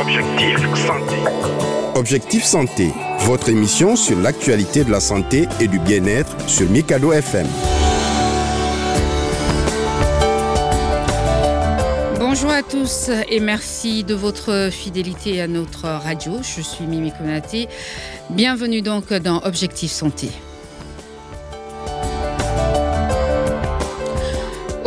Objectif Santé. Objectif Santé, votre émission sur l'actualité de la santé et du bien-être sur Mikado FM. Bonjour à tous et merci de votre fidélité à notre radio. Je suis Mimi Konaté. Bienvenue donc dans Objectif Santé.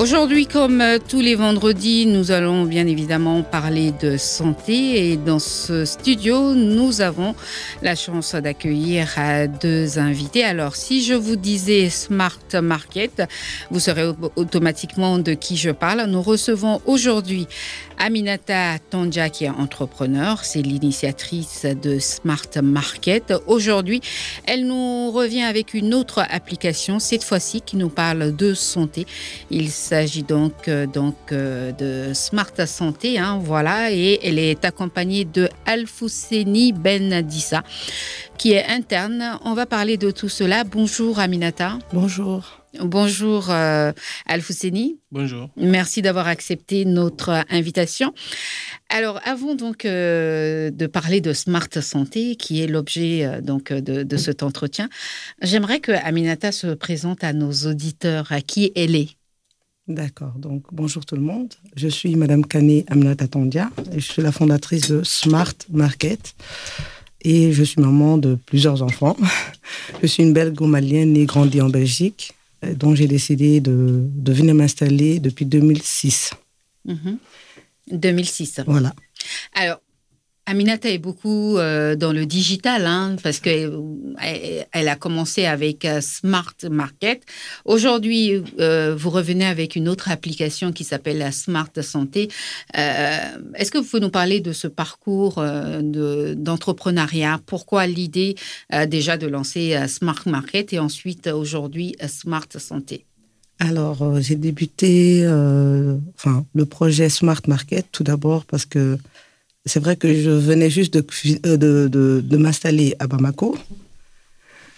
Aujourd'hui, comme euh, tous les vendredis, nous allons bien évidemment parler de santé et dans ce studio, nous avons la chance d'accueillir euh, deux invités. Alors, si je vous disais Smart Market, vous saurez automatiquement de qui je parle. Nous recevons aujourd'hui Aminata Tandja qui est entrepreneur, c'est l'initiatrice de Smart Market. Aujourd'hui, elle nous revient avec une autre application, cette fois-ci qui nous parle de santé. S'agit donc, euh, donc euh, de Smart Santé, hein, voilà, et elle est accompagnée de Alfousseni Ben Dissa, qui est interne. On va parler de tout cela. Bonjour Aminata. Bonjour. Bonjour euh, Alfousseni. Bonjour. Merci d'avoir accepté notre invitation. Alors, avant donc euh, de parler de Smart Santé, qui est l'objet euh, donc de, de, cet entretien, j'aimerais que Aminata se présente à nos auditeurs à qui elle est? D'accord. Donc, bonjour tout le monde. Je suis Madame Kane Aminata Tondia et je suis la fondatrice de Smart Market et je suis maman de plusieurs enfants. Je suis une belle malienne née grandie en Belgique dont j'ai décidé de, de venir m'installer depuis 2006. 2006. Voilà. Alors, Aminata est beaucoup euh, dans le digital, hein, parce qu'elle elle a commencé avec euh, Smart Market. Aujourd'hui, euh, vous revenez avec une autre application qui s'appelle la Smart Santé. Est-ce que vous pouvez nous parler de ce parcours d'entrepreneuriat? Pourquoi l'idée déjà de lancer Smart Market et ensuite aujourd'hui Smart Santé? Alors, j'ai débuté enfin, le projet Smart Market tout d'abord parce que c'est vrai que je venais juste de, euh, de, de, de m'installer à Bamako.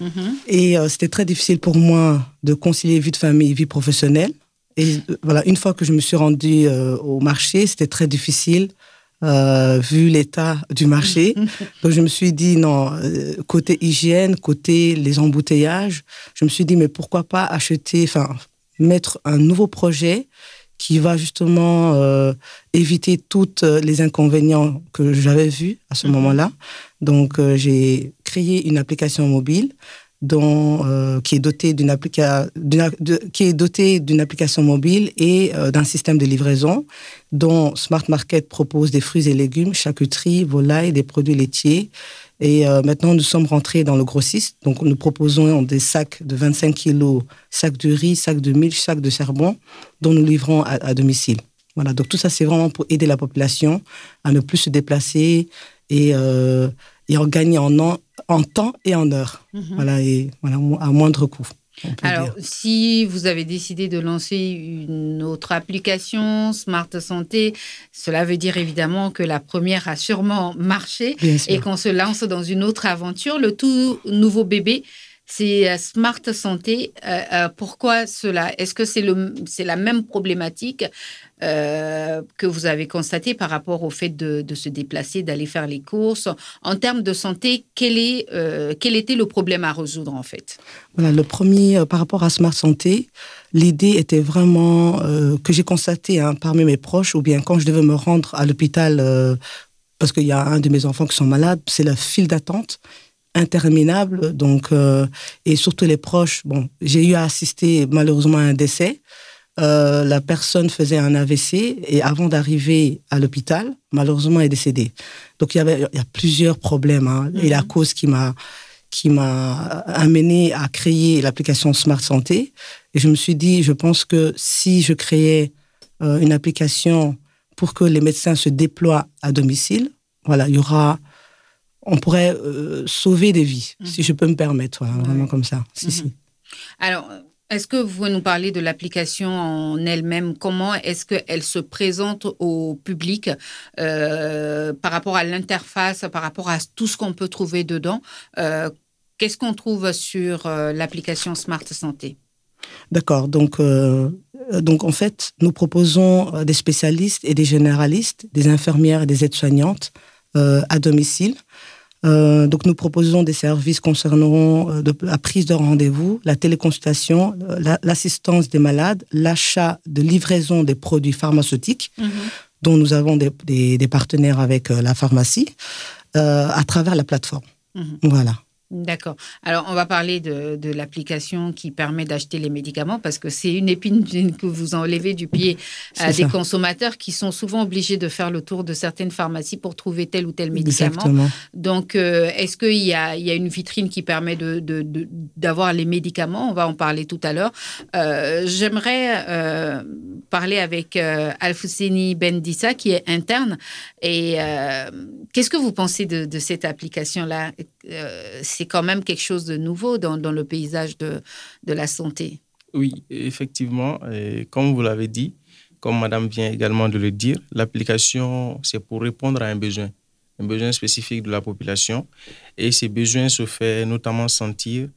Mm-hmm. Et euh, c'était très difficile pour moi de concilier vie de famille et vie professionnelle. Et euh, voilà, une fois que je me suis rendue euh, au marché, c'était très difficile vu l'état du marché. Donc je me suis dit non, côté hygiène, côté les embouteillages, je me suis dit mais pourquoi pas acheter, enfin mettre un nouveau projet qui va justement euh, éviter tous euh, les inconvénients que j'avais vus à ce mhm. moment-là. Donc, euh, j'ai créé une application mobile dont, euh, qui est dotée d'une application qui est dotée d'une application mobile et d'un système de livraison dont Smart Market propose des fruits et légumes, charcuterie, volaille, des produits laitiers. Et euh, maintenant, nous sommes rentrés dans le grossiste. Donc, nous proposons des sacs de 25 kilos, sacs de riz, sacs de milch, sacs de charbon, dont nous livrons à, à domicile. Voilà. Donc, tout ça, c'est vraiment pour aider la population à ne plus se déplacer et, euh, et en gagner en, an, en temps et en heure. Mm -hmm. Voilà, et voilà, à moindre coût. Alors, dire. si vous avez décidé de lancer une autre application, Smart Santé, cela veut dire évidemment que la première a sûrement marché et qu'on se lance dans une autre aventure. Le tout nouveau bébé, c'est Smart Santé. Euh, euh, pourquoi cela? Est-ce que c'est la même problématique euh, que vous avez constaté par rapport au fait de, de se déplacer, d'aller faire les courses? En termes de santé, quel, est, euh, quel était le problème à résoudre en fait? Voilà, Le premier, euh, par rapport à Smart Santé, l'idée était vraiment euh, que j'ai constaté hein, parmi mes proches, ou bien quand je devais me rendre à l'hôpital, euh, parce qu'il y a un de mes enfants qui sont malades, c'est la file d'attente interminable. Donc, euh, et surtout les proches. Bon, j'ai eu à assister malheureusement à un décès. Euh, la personne faisait un AVC et avant d'arriver à l'hôpital, malheureusement, est décédée. Donc il y avait il y a plusieurs problèmes hein, mm -hmm. et la cause qui m'a qui m'a amené à créer l'application Smart Santé. Et je me suis dit, je pense que si je créais euh, une application pour que les médecins se déploient à domicile, voilà, il y aura on pourrait euh, sauver des vies, mmh. si je peux me permettre, ouais. vraiment comme ça. Si, mmh. si. Alors, est-ce que vous nous parlez de l'application en elle-même? Comment est-ce qu'elle se présente au public euh, par rapport à l'interface, par rapport à tout ce qu'on peut trouver dedans? Euh, Qu'est-ce qu'on trouve sur l'application Smart Santé? D'accord. Donc, euh, donc, en fait, nous proposons des spécialistes et des généralistes, des infirmières et des aides-soignantes à domicile. Donc nous proposons des services concernant la prise de rendez-vous, la téléconsultation, l'assistance des malades, l'achat de livraison des produits pharmaceutiques, mhm. dont nous avons des, partenaires avec la pharmacie, à travers la plateforme. Mhm. Voilà. D'accord. Alors, on va parler de, l'application qui permet d'acheter les médicaments parce que c'est une épine que vous enlevez du pied à des consommateurs qui sont souvent obligés de faire le tour de certaines pharmacies pour trouver tel ou tel médicament. Donc, euh, est-ce qu'il y, a, une vitrine qui permet d'avoir les médicaments? On va en parler tout à l'heure. Euh, j'aimerais euh, parler avec Alfousseni Bendissa qui est interne. Et qu'est-ce que vous pensez de, de cette application-là? C'est c'est quand même quelque chose de nouveau dans, dans le paysage de, de, la santé. Oui, effectivement. Et comme vous l'avez dit, comme Madame vient également de le dire, l'application, c'est pour répondre à un besoin, un besoin spécifique de la population. Et ces besoins se font notamment sentir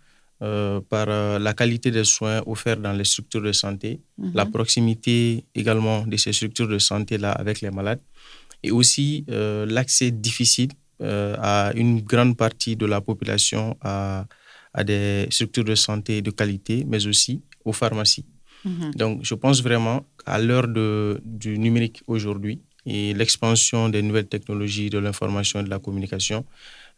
euh, par euh, la qualité des soins offerts dans les structures de santé, mhm. la proximité également de ces structures de santé-là avec les malades, et aussi euh, l'accès difficile euh, à une grande partie de la population à, à, des structures de santé de qualité, mais aussi aux pharmacies. Mhm. Donc, je pense vraiment qu'à l'heure du numérique aujourd'hui et l'expansion des nouvelles technologies de l'information et de la communication,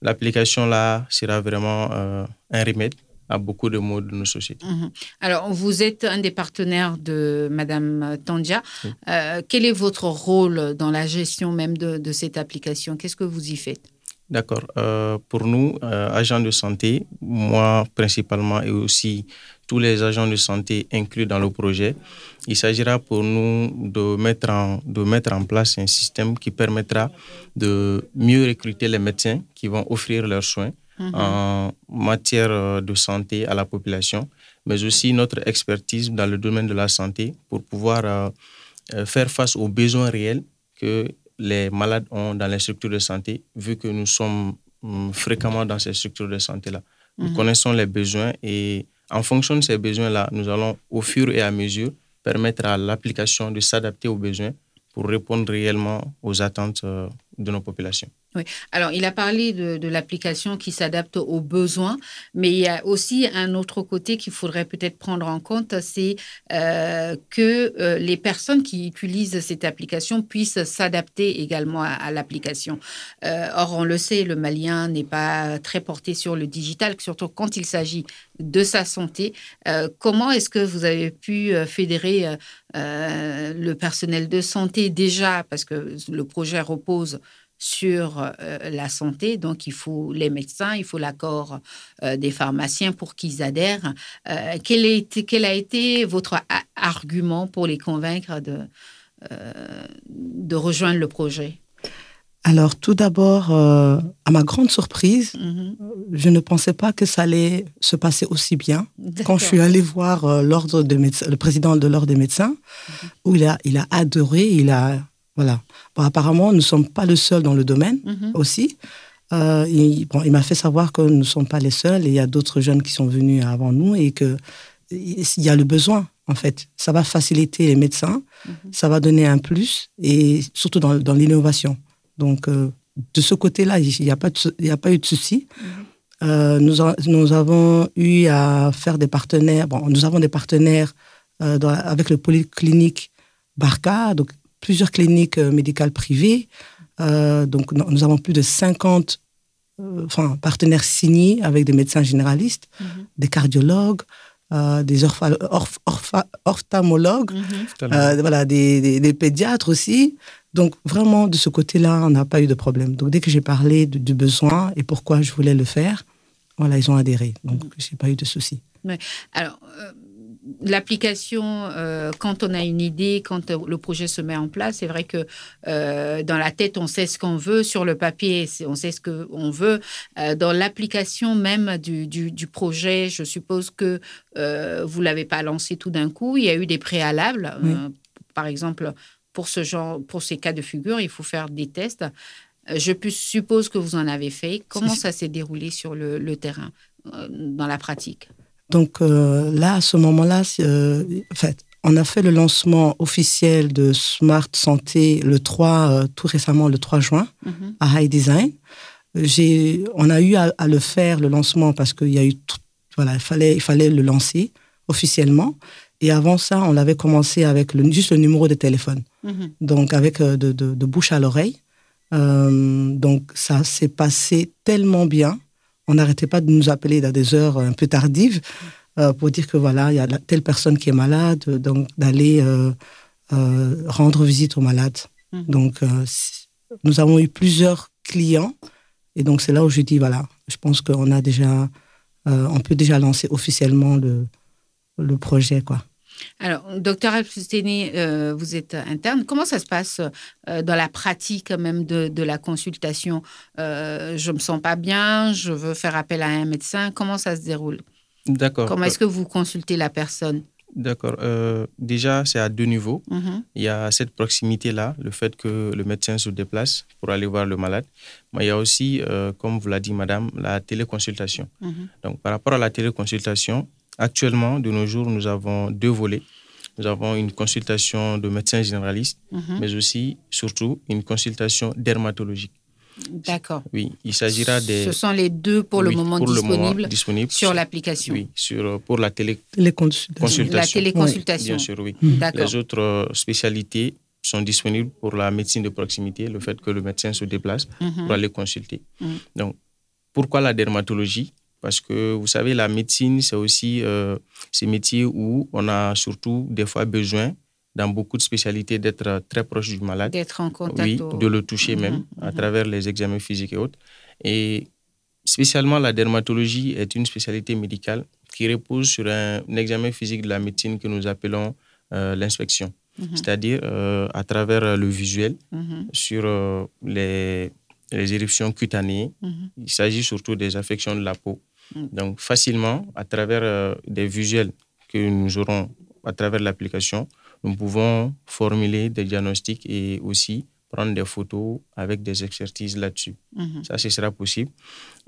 l'application là sera vraiment euh, un remède à beaucoup de maux de nos sociétés. Mhm. Alors, vous êtes un des partenaires de Madame Tandia. Euh, quel est votre rôle dans la gestion même de, de cette application? Qu'est-ce que vous y faites? D'accord. Euh, pour nous, euh, agents de santé, moi principalement et aussi tous les agents de santé inclus dans le projet, il s'agira pour nous de mettre, en, de mettre en place un système qui permettra de mieux recruter les médecins qui vont offrir leurs soins Mhm. en matière euh, de santé à la population, mais aussi notre expertise dans le domaine de la santé pour pouvoir euh, euh, faire face aux besoins réels que les malades ont dans les structures de santé, vu que nous sommes hum, fréquemment dans ces structures de santé-là. Nous mhm. connaissons les besoins et en fonction de ces besoins-là, nous allons au fur et à mesure permettre à l'application de s'adapter aux besoins pour répondre réellement aux attentes de nos populations. Oui. Alors, il a parlé de, l'application qui s'adapte aux besoins, mais il y a aussi un autre côté qu'il faudrait peut-être prendre en compte, c'est euh, que euh, les personnes qui utilisent cette application puissent s'adapter également à, l'application. Euh, or, on le sait, le malien n'est pas très porté sur le digital, surtout quand il s'agit de sa santé. comment est-ce que vous avez pu fédérer le personnel de santé déjà, parce que le projet repose sur euh, la santé. Donc, il faut les médecins, il faut l'accord euh, des pharmaciens pour qu'ils adhèrent. Euh, quel, est, quel, a été votre argument pour les convaincre de, de rejoindre le projet? Alors, tout d'abord, à ma grande surprise, mm-hmm. je ne pensais pas que ça allait se passer aussi bien. Quand je suis allée voir l'ordre le président de l'ordre des médecins, mm-hmm. où il a, il a adoré, il a voilà. Bon, apparemment, nous ne sommes pas le seul dans le domaine mhm. aussi. Euh, il, bon, il m'a fait savoir que nous ne sommes pas les seuls et il y a d'autres jeunes qui sont venus avant nous et qu'il y a le besoin, en fait. Ça va faciliter les médecins, mhm. ça va donner un plus et surtout dans, dans l'innovation. Donc, euh, de ce côté-là, il n'y a, pas a pas eu de souci. Mhm. Euh, nous, nous, avons eu à faire des partenaires. Bon, nous avons des partenaires avec le polyclinique Barca, donc plusieurs cliniques euh, médicales privées. Euh, donc, nous avons plus de 50 euh, enfin, partenaires signés avec des médecins généralistes, mhm. des cardiologues, des ophtalmologues, mhm. voilà, des, pédiatres aussi. Donc, vraiment, de ce côté-là, on n'a pas eu de problème. Donc, dès que j'ai parlé du besoin et pourquoi je voulais le faire, voilà, ils ont adhéré. Donc, mhm. je n'ai pas eu de soucis. Alors, l'application, euh, quand on a une idée, quand le projet se met en place, c'est vrai que euh, dans la tête, on sait ce qu'on veut, sur le papier, on sait ce qu'on veut. Euh, dans l'application même du, du, projet, je suppose que vous ne l'avez pas lancé tout d'un coup. Il y a eu des préalables. par exemple, pour, ce genre, pour ces cas de figure, il faut faire des tests. Je suppose que vous en avez fait. Comment ça s'est déroulé sur le terrain, dans la pratique? Donc euh, là, à ce moment-là, euh, en fait, on a fait le lancement officiel de Smart Santé le 3, tout récemment, le 3 juin, Mhm. à High Design. J'ai, on a eu à, à le faire, le lancement, parce qu'il y a eu, tout- voilà, il fallait, il fallait le lancer officiellement. Et avant ça, on l'avait commencé avec le, juste le numéro de téléphone. Mhm. donc avec euh, de, de- de bouche à l'oreille. Euh, donc ça s'est passé tellement bien. On n'arrêtait pas de nous appeler dans des heures un peu tardives euh, pour dire que voilà, il y a telle personne qui est malade, donc d'aller euh, euh, rendre visite aux malades. Mhm. Donc nous avons eu plusieurs clients et donc c'est là où je dis voilà, je pense qu'on a déjà, on peut déjà lancer officiellement le, le projet quoi. Alors, docteur Alfusteni, euh, vous êtes interne. Comment ça se passe euh, dans la pratique même de, de la consultation? Euh, Je me sens pas bien, je veux faire appel à un médecin. Comment ça se déroule? D'accord. Comment est-ce que vous consultez la personne? D'accord. Euh, déjà, c'est à deux niveaux. Mhm. Il y a cette proximité-là, le fait que le médecin se déplace pour aller voir le malade. Mais il y a aussi, euh, comme vous l'a dit madame, la téléconsultation. Mhm. Donc, par rapport à la téléconsultation, actuellement, de nos jours, nous avons deux volets. Nous avons une consultation de médecin généraliste, Mhm. mais aussi, surtout, une consultation dermatologique. D'accord. Oui, il s'agira des... Ce sont les deux pour le oui, moment pour le moment disponibles sur l'application. Oui, sur, euh, pour la télé, Les consultations. Consultation. La téléconsultation. bien sûr, oui. D'accord. Les autres euh, spécialités sont disponibles pour la médecine de proximité, le fait que le médecin se déplace Mhm. pour aller consulter. Mhm. Donc, pourquoi la dermatologie? Parce que vous savez, la médecine, c'est aussi euh, ces métiers où on a surtout des fois besoin, dans beaucoup de spécialités, d'être très proche du malade. D'être en contact. Oui, au- de le toucher Mhm, même à mhm. travers les examens physiques et autres. Et spécialement, la dermatologie est une spécialité médicale qui repose sur un, un examen physique de la médecine que nous appelons euh, l'inspection. Mhm. C'est-à-dire euh, à travers le visuel, sur euh, les, les éruptions cutanées. Mhm. Il s'agit surtout des affections de la peau. Mhm. Donc, facilement, à travers euh, des visuels que nous aurons à travers l'application, nous pouvons formuler des diagnostics et aussi prendre des photos avec des expertises là-dessus. Mhm. Ça, ce sera possible.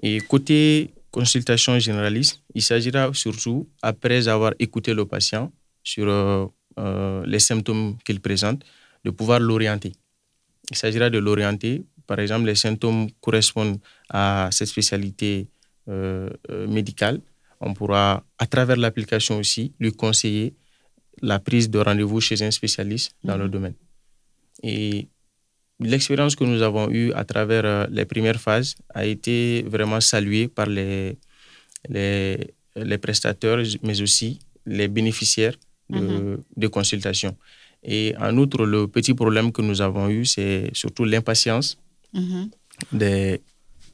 Et côté consultation généraliste, il s'agira surtout, après avoir écouté le patient sur euh, euh, les symptômes qu'il présente, de pouvoir l'orienter. Il s'agira de l'orienter. Par exemple, les symptômes correspondent à cette spécialité euh, euh, médicale. On pourra, à travers l'application aussi, lui conseiller la prise de rendez-vous chez un spécialiste dans le domaine. Et l'expérience que nous avons eue à travers euh, les premières phases a été vraiment saluée par les, les, les prestataires, mais aussi les bénéficiaires de, de consultation. Et en outre, le petit problème que nous avons eu, c'est surtout l'impatience Mhm. des,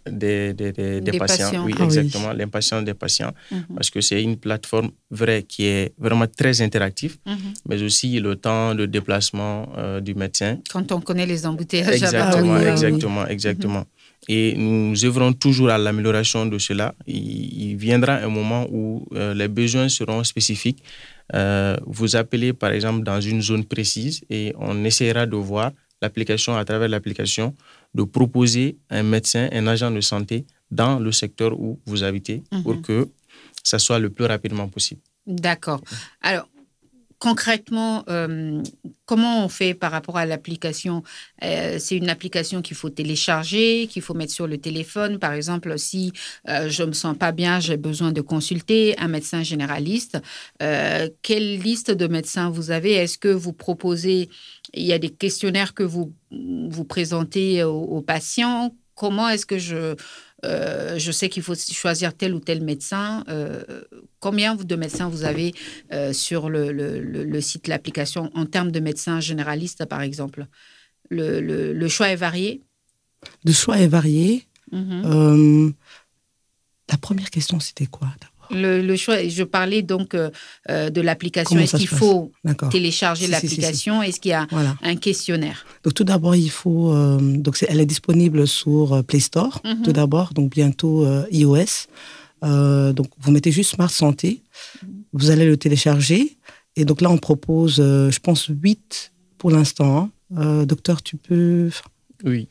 des, des, des- des Des patients. patients. Oui, Ah oui. exactement, l'impatience des patients, Mhm. parce que c'est une plateforme vraie qui est vraiment très interactive, Mhm. mais aussi le temps de déplacement euh, du médecin Quand on connaît les embouteillages. Exactement, Ah oui, ah oui. exactement, exactement. Et nous œuvrons toujours à l'amélioration de cela. Il, il viendra un moment où euh, les besoins seront spécifiques. Euh, vous appelez par exemple dans une zone précise et on essaiera de voir l'application, à travers l'application, de proposer un médecin, un agent de santé dans le secteur où vous habitez pour Mhm. que ça soit le plus rapidement possible. D'accord. Alors, concrètement, euh, comment on fait par rapport à l'application? Euh, C'est une application qu'il faut télécharger, qu'il faut mettre sur le téléphone. Par exemple, si euh, je me sens pas bien, j'ai besoin de consulter un médecin généraliste. quelle liste de médecins vous avez? Est-ce que vous proposez Il y a des questionnaires que vous vous présentez aux patients? Comment est-ce que je euh, je sais qu'il faut choisir tel ou tel médecin. Euh, combien de médecins vous avez euh, sur le, le- le- le site, l'application, en termes de médecins généralistes, par exemple? Le, choix est varié? Le choix est varié. Mhm. La première question, c'était quoi? Le, le choix, je parlais donc euh, euh, de l'application. Est-ce qu'il faut télécharger Si, si, si, si. l'application? Est-ce qu'il y a Voilà. un questionnaire? Donc tout d'abord, il faut. euh, donc elle est disponible sur Play Store. Mhm. Tout d'abord, donc bientôt euh, iOS. Euh, donc vous mettez juste Smart Santé. Vous allez le télécharger. Et donc là, on propose, euh, je pense, 8 pour l'instant. hein. Euh, docteur, tu peux. Oui.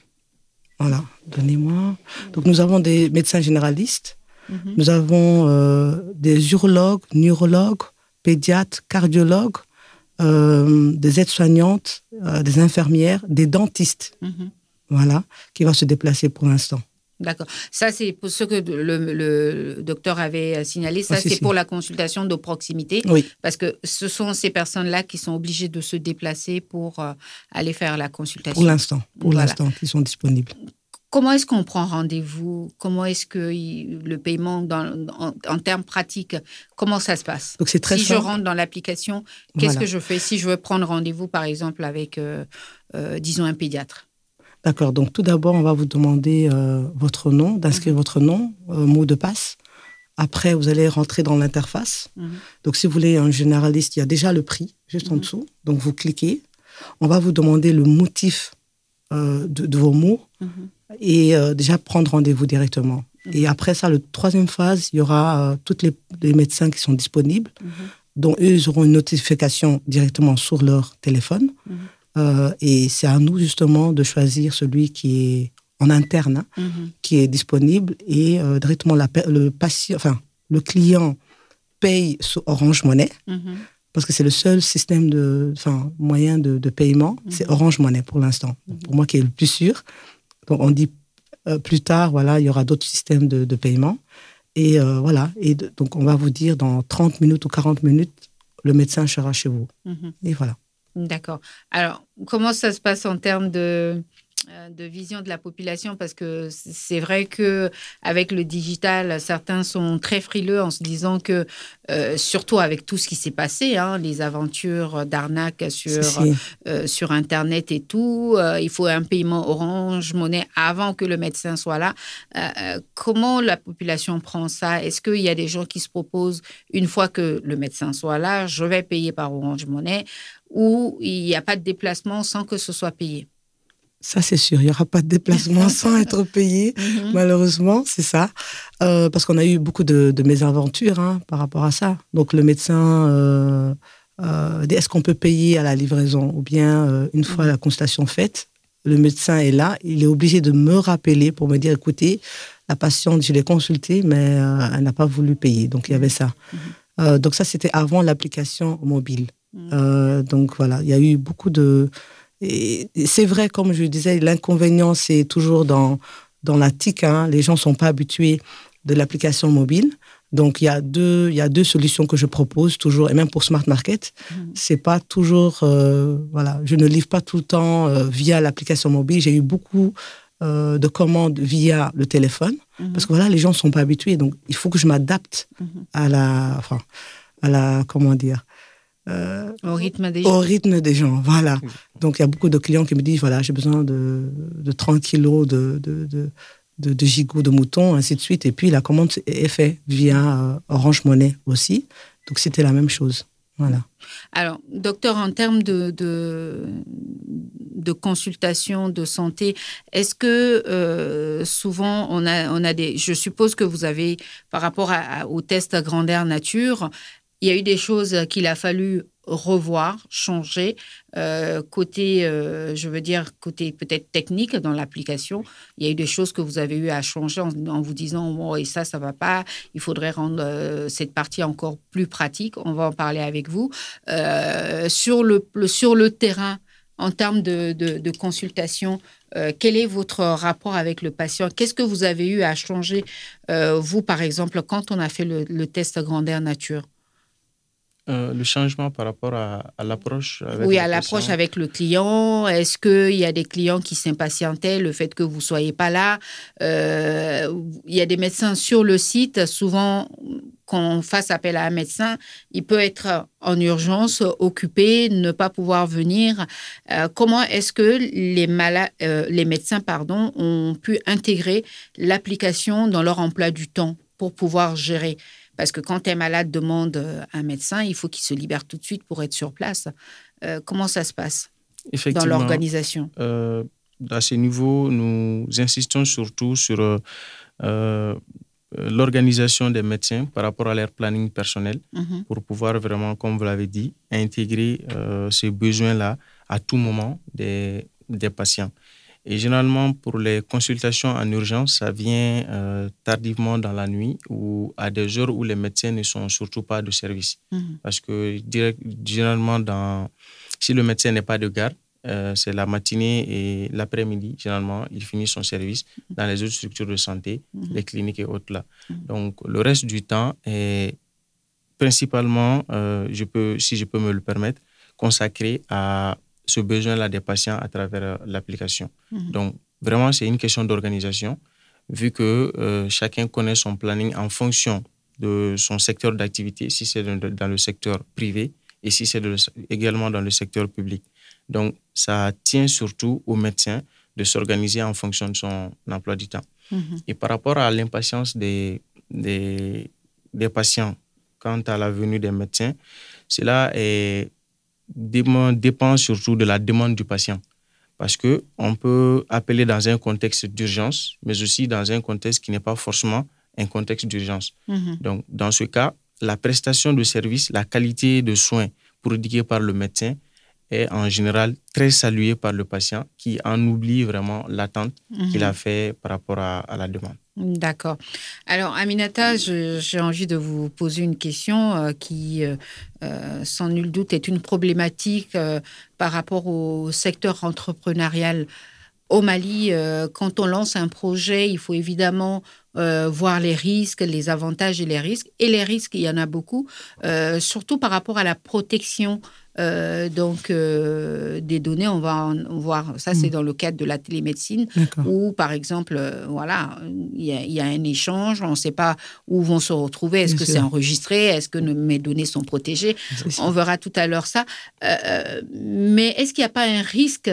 Voilà, donnez-moi. Donc nous avons des médecins généralistes. Mhm. Nous avons euh, des urologues, neurologues, pédiatres, cardiologues, des aides-soignantes, des infirmières, des dentistes. Mhm. Voilà, qui va se déplacer pour l'instant. D'accord. Ça, c'est pour ce que le, docteur avait signalé. Ça, c'est pour la consultation de proximité. Oui. Parce que ce sont ces personnes-là qui sont obligées de se déplacer pour euh, aller faire la consultation. Pour l'instant, pour l'instant, qui sont disponibles. Comment est-ce qu'on prend rendez-vous? Comment est-ce que le paiement, en, termes pratiques, comment ça se passe? Donc c'est très Si je rentre dans l'application, qu'est-ce que je fais Si je veux prendre rendez-vous, par exemple, avec, euh, euh, disons, un pédiatre? D'accord. Donc, tout d'abord, on va vous demander euh, votre nom, d'inscrire mhm. votre nom, mot de passe. Après, vous allez rentrer dans l'interface. Mhm. Donc, si vous voulez un généraliste, il y a déjà le prix juste en mhm. dessous. Donc, vous cliquez. On va vous demander le motif euh, de, vos mots et déjà prendre rendez-vous directement. Et après ça, la troisième phase, il y aura tous les, les, médecins qui sont disponibles, dont eux, ils auront une notification directement sur leur téléphone. Euh, et c'est à nous justement de choisir celui qui est en interne, hein, mhm. qui est disponible et euh, directement le patient, enfin le client paye sur Orange Monnaie. Mhm. Parce que c'est le seul système de, enfin, moyen de, paiement, mhm. c'est Orange Monnaie pour l'instant. Pour moi, qui est le plus sûr. Donc, on dit euh, plus tard, voilà, il y aura d'autres systèmes de, paiement. Et voilà. Et donc, on va vous dire dans 30 minutes ou 40 minutes, le médecin sera chez vous. Et voilà. D'accord. Alors, comment ça se passe en termes de, euh, de vision de la population parce que c'est vrai que avec le digital, certains sont très frileux en se disant que, euh, surtout avec tout ce qui s'est passé, hein, les aventures d'arnaque sur, euh, sur Internet et tout, il faut un paiement orange, monnaie avant que le médecin soit là. comment la population prend ça? Est-ce qu'il y a des gens qui se proposent, une fois que le médecin soit là, je vais payer par orange monnaie ou il n'y a pas de déplacement sans que ce soit payé? Ça, c'est sûr. Il n'y aura pas de déplacement sans être payé, mhm. malheureusement, c'est ça. Euh, parce qu'on a eu beaucoup de, mésaventures hein, par rapport à ça. Donc, le médecin, euh, euh, est-ce qu'on peut payer à la livraison Ou bien, une fois mhm. la consultation faite, le médecin est là, il est obligé de me rappeler pour me dire, écoutez, la patiente, je l'ai consultée, mais elle n'a pas voulu payer. Donc, il y avait ça. Mhm. donc, ça, c'était avant l'application mobile. donc, voilà, il y a eu beaucoup de c'est vrai, comme je disais, l'inconvénient, c'est toujours dans, dans la TIC. Hein. les gens ne sont pas habitués de l'application mobile. Donc, il y, a deux, il y a deux solutions que je propose toujours, et même pour Smart Market. Mmh. C'est pas toujours. Euh, voilà, je ne livre pas tout le temps euh, via l'application mobile. J'ai eu beaucoup euh, de commandes via le téléphone, mmh. parce que voilà, les gens ne sont pas habitués. Donc, il faut que je m'adapte mmh. à la. Enfin, à la. Comment dire euh, au rythme des gens. Au rythme des gens, voilà. Donc il y a beaucoup de clients qui me disent voilà, j'ai besoin de, de 30 kilos de, de, de, de, gigots de moutons, ainsi de suite. Et puis la commande est faite via euh, Orange Monnaie aussi. Donc c'était la même chose. Voilà. Alors, docteur, en termes de, de, de consultation de santé, est-ce que euh, souvent on a, on a des. Je suppose que vous avez, par rapport à, au test grandeur nature, il y a eu des choses qu'il a fallu revoir, changer, euh, côté, euh, je veux dire, côté peut-être technique dans l'application. Il y a eu des choses que vous avez eu à changer en, vous disant, bon, et ça, ça va pas, il faudrait rendre euh, cette partie encore plus pratique. On va en parler avec vous. sur, le, sur le terrain, en termes de, de, consultation, quel est votre rapport avec le patient? Qu'est-ce que vous avez eu à changer, vous, par exemple, quand on a fait le, le test grandeur nature? Euh, le changement par rapport à, l'approche Oui, à l'approche avec le client. Est-ce qu'il y a des clients qui s'impatientaient, le fait que vous ne soyez pas là? Euh, Il y a des médecins sur le site. Souvent, quand on fasse appel à un médecin, il peut être en urgence, occupé, ne pas pouvoir venir. Euh, comment est-ce que les, les médecins pardon, ont pu intégrer l'application dans leur emploi du temps pour pouvoir gérer? Parce que quand un malade demande euh, un médecin, il faut qu'il se libère tout de suite pour être sur place. Euh, comment ça se passe dans l'organisation? euh, À ce niveau, nous insistons surtout sur l'organisation des médecins par rapport à leur planning personnel mhm. pour pouvoir vraiment, comme vous l'avez dit, intégrer ces besoins-là à tout moment des, des patients. Et généralement, pour les consultations en urgence, ça vient euh, tardivement dans la nuit ou à des heures où les médecins ne sont surtout pas de service. Mhm. Parce que direct, généralement, dans, si le médecin n'est pas de garde, euh, c'est la matinée et l'après-midi, généralement, il finit son service dans les autres structures de santé, Mhm. les cliniques et autres là. Donc, le reste du temps est principalement, euh, je peux, si je peux me le permettre, consacré à ce besoin-là des patients à travers euh, l'application. Mhm. Donc, vraiment, c'est une question d'organisation, vu que euh, chacun connaît son planning en fonction de son secteur d'activité, si c'est dans, le secteur privé et si c'est également dans le secteur public. Donc, ça tient surtout au médecin de s'organiser en fonction de son emploi du temps. Mhm. Et par rapport à l'impatience des, des, des patients quant à la venue des médecins, cela est, dépend, dépend surtout de la demande du patient. Parce qu'on peut appeler dans un contexte d'urgence, mais aussi dans un contexte qui n'est pas forcément un contexte d'urgence. Mhm. Donc, dans ce cas, la prestation de service, la qualité de soins prodiguée par le médecin est en général très saluée par le patient qui en oublie vraiment l'attente qu'il a fait par rapport à, à la demande. D'accord. Alors, Aminata, j'ai envie de vous poser une question euh, qui, euh, euh, sans nul doute, est une problématique par rapport au secteur entrepreneurial. Au Mali, euh, quand on lance un projet, il faut évidemment euh, voir les risques, les avantages et les risques. Et les risques, il y en a beaucoup, euh, surtout par rapport à la protection donc des données. On va en voir, ça c'est Mm. dans le cadre de la télémédecine où, par exemple, voilà, il y, y a un échange, on ne sait pas où vont se retrouver, est-ce que c'est enregistré, est-ce que nos- mes données sont protégées, on verra tout à l'heure ça. Mais est-ce qu'il n'y a pas un risque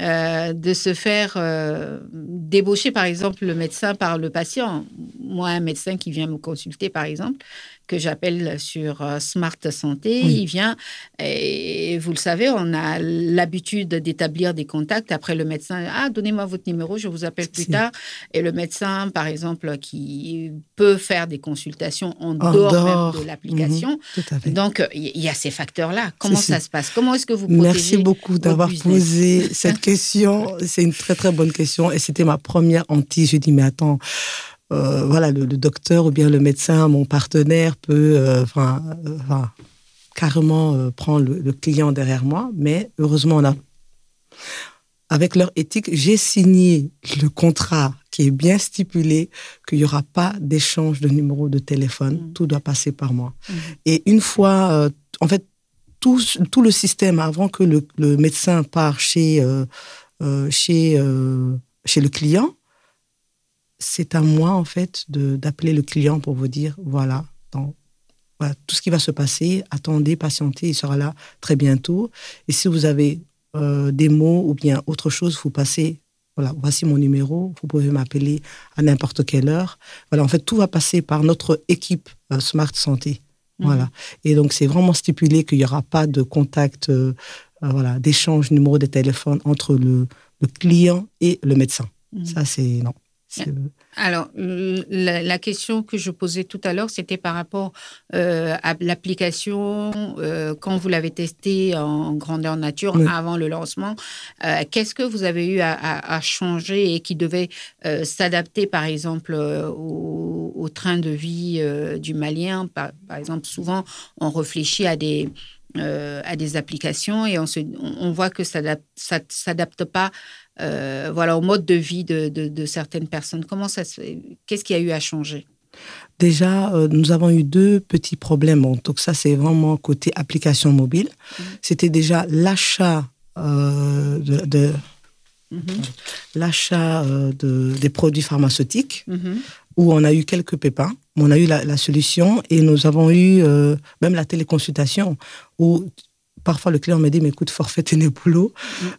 euh, de se faire euh, débaucher, par exemple, le médecin par le patient. Moi, un médecin qui vient me consulter, par exemple, que j'appelle sur euh, Smart Santé, Oui. il vient et vous le savez, on a l'habitude d'établir des contacts. Après, le médecin, ah, donnez-moi votre numéro, je vous appelle plus tard. Et le médecin, par exemple, qui peut faire des consultations en, En dehors, dehors. même de l'application. À fait. Donc, il y a ces facteurs-là. Comment si. ça se passe? Comment est-ce que vous protégez Merci beaucoup d'avoir posé cette question. C'est une très très bonne question et c'était ma première hantise. Je dis mais attends, euh, voilà le, le docteur ou bien le médecin, mon partenaire peut, euh, enfin, euh, enfin, carrément prendre le, le client derrière moi. Mais heureusement on a, avec leur éthique, j'ai signé le contrat qui est bien stipulé qu'il n'y aura pas d'échange de numéro de téléphone. Mhm. Tout doit passer par moi. Mhm. Et une fois, en fait, tout, tout le système, avant que le, le médecin part chez, euh, euh, chez, euh, chez le client, c'est à moi, en fait, d'appeler le client pour vous dire, voilà, dans- voilà, tout ce qui va se passer, attendez, patientez, il sera là très bientôt. Et si vous avez euh, des mots ou bien autre chose, vous passez, voilà, voici mon numéro, vous pouvez m'appeler à n'importe quelle heure. Voilà, en fait, tout va passer par notre équipe euh, Smart Santé. Mhm. Voilà. Et donc, c'est vraiment stipulé qu'il n'y aura pas de contact, euh, voilà, d'échange numéro de téléphone entre le, le client et le médecin. Mhm. Ça, c'est non. Alors, l- la, la question que je posais tout à l'heure, c'était par rapport euh, à l'application, euh, quand vous l'avez testée en grandeur nature Oui. avant le lancement. euh, Qu'est-ce que vous avez eu à, à- à changer et qui devait s'adapter, par exemple, au, au train de vie du Malien? Par, par exemple, souvent, on réfléchit à des, euh, à des applications et on, se, on, on voit que ça ne s'adapte pas euh, voilà, au mode de vie de, de- de certaines personnes. Comment ça Qu'est-ce qu'il y a eu à changer? Déjà, euh, nous avons eu deux petits problèmes. Bon, donc ça, c'est vraiment côté application mobile. Mhm. C'était déjà l'achat euh, de, de- l'achat de, des produits pharmaceutiques Mhm. où on a eu quelques pépins. On a eu la, la solution et nous avons eu euh, même la téléconsultation où parfois le client me dit mais écoute forfait boulot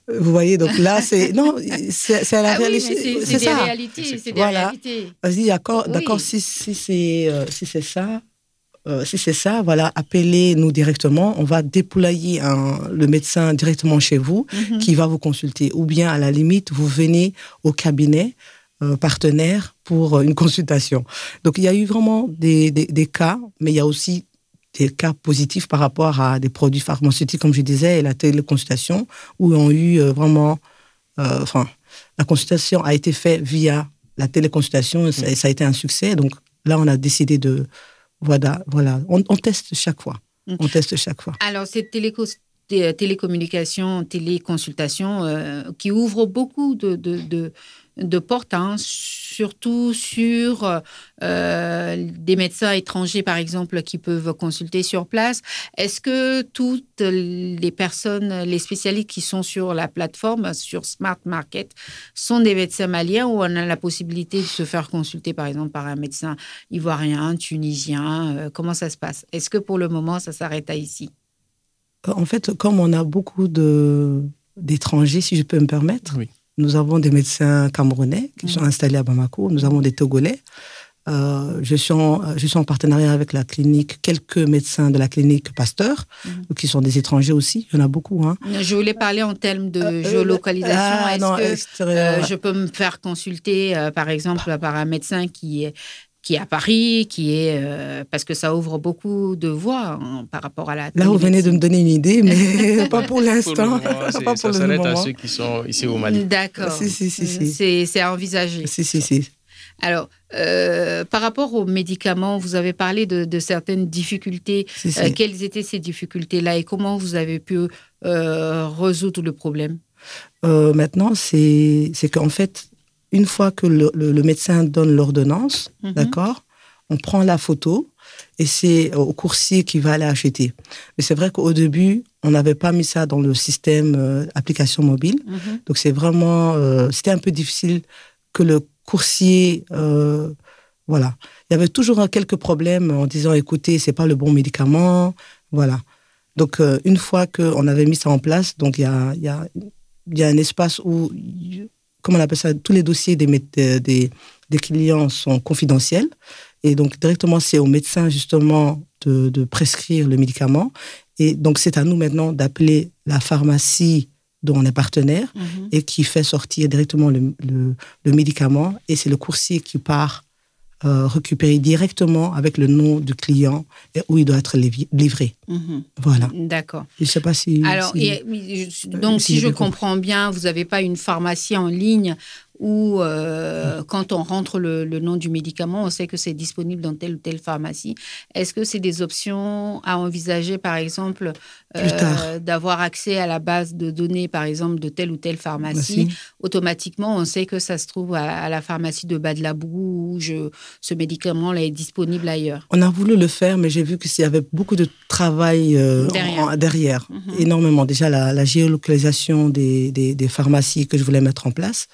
vous voyez donc là c'est non c'est la Ah réalité c'est des ça réalités. C'est des Voilà. réalités. Vas-y, d'accord, Oui. Si, si c'est euh, si c'est ça, euh, si c'est ça, voilà, appelez-nous directement. On va déployer un- le médecin directement chez vous, Mhm. qui va vous consulter. Ou bien à la limite, vous venez au cabinet euh, partenaire pour euh, une consultation. Donc il y a eu vraiment des, des, des cas, mais il y a aussi des cas positifs par rapport à des produits pharmaceutiques, comme je disais, et la téléconsultation, où on a eu euh, vraiment, euh, enfin, la consultation a été faite via la téléconsultation et ça, a été un succès. Donc là, on a décidé de. Voilà, voilà. On, teste chaque fois. Mm. On teste chaque fois. Alors, cette télécommunication, téléconsultation euh, qui ouvre beaucoup de, de, de portes, hein, surtout sur euh, des médecins étrangers, par exemple, qui peuvent consulter sur place. Est-ce que toutes les personnes, les spécialistes qui sont sur la plateforme, sur Smart Market, sont des médecins maliens ou on a la possibilité de se faire consulter, par exemple, par un médecin ivoirien, tunisien euh, Comment ça se passe? Est-ce que pour le moment, ça s'arrête à ici? En fait, comme on a beaucoup d'étrangers, si je peux me permettre, oui nous avons des médecins camerounais qui sont mm. installés à Bamako. Nous avons des Togolais. Euh, je, suis en, je suis en partenariat avec la clinique, quelques médecins de la clinique Pasteur, mm. qui sont des étrangers aussi. Il y en a beaucoup. Hein. Je voulais parler en termes de euh, euh, géolocalisation. Ah, Est-ce que je peux me faire consulter, par exemple, par un médecin qui est qui est à Paris, qui est euh, parce que ça ouvre beaucoup de voies hein, par rapport à la. Là, vous venez de me donner une idée, mais pas pour l'instant. Ça s'arrête à ceux qui sont ici au Mali. D'accord. Si, si, si, C'est à envisager. Si, si, si. Alors, euh, par rapport aux médicaments, vous avez parlé de, certaines difficultés. Euh, quelles étaient ces difficultés-là et comment vous avez pu résoudre le problème? Maintenant, c'est qu'en fait, une fois que le, médecin donne l'ordonnance, mhm. d'accord, on prend la photo et c'est au coursier qui va aller acheter. Mais c'est vrai qu'au début, on n'avait pas mis ça dans le système euh, application mobile. Mhm. Donc c'est vraiment, euh, c'était un peu difficile que le coursier, euh, voilà. Il y avait toujours quelques problèmes en disant, écoutez, c'est pas le bon médicament, voilà. Donc une fois qu'on avait mis ça en place, donc il y a, y, a, y a un espace où comment on appelle ça, tous les dossiers des, des, des clients sont confidentiels. Et donc, directement, c'est au médecin, justement, de, de, prescrire le médicament. Et donc, c'est à nous maintenant d'appeler la pharmacie dont on est partenaire mhm. et qui fait sortir directement le, le, le médicament. Et c'est le coursier qui part euh, récupérer directement avec le nom du client et où il doit être livré. Mhm. Voilà. D'accord. Je ne sais pas si. Alors, donc, si, je comprends bien, vous n'avez pas une pharmacie en ligne où, euh, quand on rentre le, nom du médicament, on sait que c'est disponible dans telle ou telle pharmacie. Est-ce que c'est des options à envisager, par exemple, euh, d'avoir accès à la base de données, par exemple, de telle ou telle pharmacie? Automatiquement, on sait que ça se trouve à, la pharmacie de Bas-de-la-Boue où je, ce médicament là, est disponible ailleurs. On a voulu le faire, mais j'ai vu qu'il y avait beaucoup de travail euh, derrière, mhm. énormément. Déjà, la, géolocalisation des, des pharmacies que je voulais mettre en place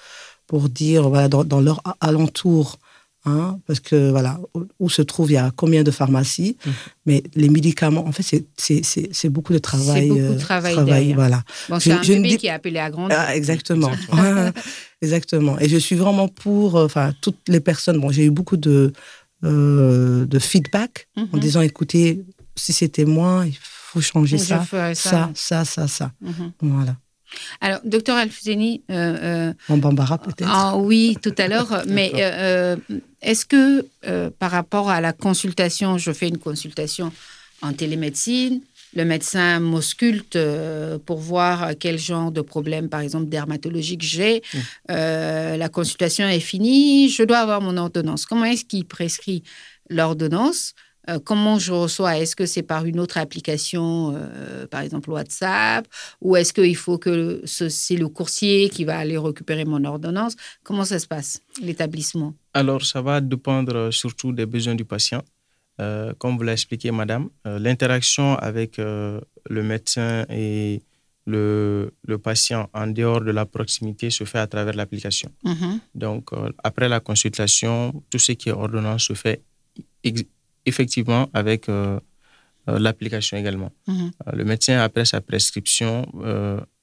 pour dire voilà, dans, leur alentour, hein, parce que voilà, où, se trouve, il y a combien de pharmacies, mmh. mais les médicaments, en fait, c'est beaucoup de travail. C'est beaucoup de euh, travail, voilà. Bon, c'est un bébé qui est appelé à grande. Ah, exactement. exactement. Et je suis vraiment pour, euh, enfin, toutes les personnes. Bon, j'ai eu beaucoup de, euh, de feedback en mmh. disant, écoutez, si c'était moi, il faut changer ça, ça, ça, ça, ça, mmh. Voilà. Alors, docteur Alfuzeni. Euh, euh Bambara, peut-être. Ah, oui, tout à l'heure. mais euh, euh, est-ce que par rapport à la consultation, je fais une consultation en télémédecine, le médecin m'ausculte pour voir quel genre de problème, par exemple, dermatologique j'ai. Mmh. la consultation est finie, je dois avoir mon ordonnance. Comment est-ce qu'il prescrit l'ordonnance? Euh, comment je reçois? Est-ce que c'est par une autre application, euh, par exemple WhatsApp, ou est-ce qu'il faut que c'est le coursier qui va aller récupérer mon ordonnance? Comment ça se passe, l'établissement? Alors, ça va dépendre surtout des besoins du patient. Euh, comme vous l'a expliqué, madame, l'interaction avec le médecin et le, le, patient en dehors de la proximité se fait à travers l'application. Mm-hmm. Donc, après la consultation, tout ce qui est ordonnance se fait effectivement avec euh, euh, l'application également. Mhm. Euh, le médecin, après sa prescription,